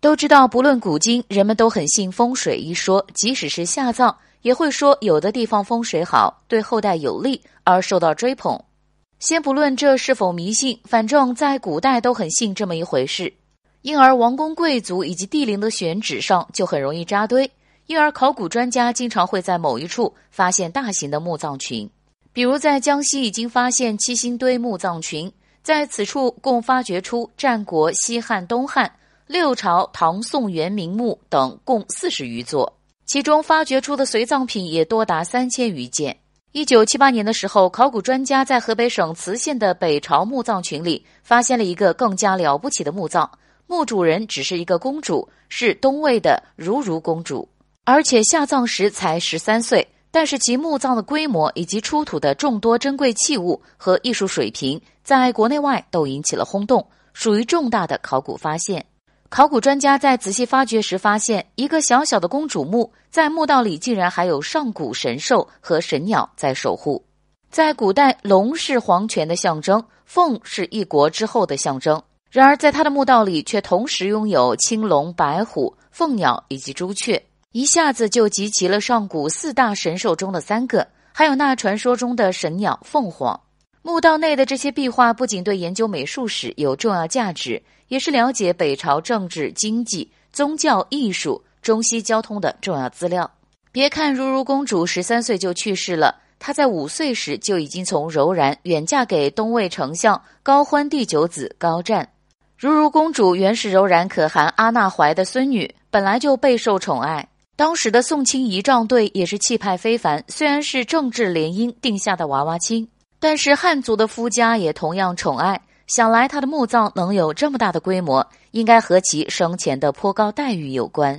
都知道，不论古今，人们都很信风水一说，即使是下葬，也会说有的地方风水好，对后代有利，而受到追捧。先不论这是否迷信，反正在古代都很信这么一回事。因而，王公贵族以及帝陵的选址上就很容易扎堆。因而，考古专家经常会在某一处发现大型的墓葬群，比如在江西已经发现七星堆墓葬群，在此处共发掘出战国、西汉、东汉、六朝、唐宋元明墓等共四十余座，其中发掘出的随葬品也多达三千余件。一九七八年的时候，考古专家在河北省磁县的北朝墓葬群里发现了一个更加了不起的墓葬，墓主人只是一个公主，是东魏的如如公主，而且下葬时才十三岁。但是其墓葬的规模以及出土的众多珍贵器物和艺术水平，在国内外都引起了轰动，属于重大的考古发现。考古专家在仔细发掘时发现，一个小小的公主墓，在墓道里竟然还有上古神兽和神鸟在守护。在古代，龙是皇权的象征，凤是一国之后的象征。然而，在他的墓道里，却同时拥有青龙、白虎、凤鸟以及朱雀，一下子就集齐了上古四大神兽中的三个，还有那传说中的神鸟凤凰。墓道内的这些壁画不仅对研究美术史有重要价值。也是了解北朝政治、经济、宗教、艺术、中西交通的重要资料。别看如如公主十三岁就去世了，她在五岁时就已经从柔然远嫁给东魏丞相高欢第九子高湛。如如公主原是柔然可汗阿那怀的孙女，本来就备受宠爱。当时的宋清仪仗队也是气派非凡，虽然是政治联姻定下的娃娃亲，但是汉族的夫家也同样宠爱。想来他的墓葬能有这么大的规模，应该和其生前的颇高待遇有关。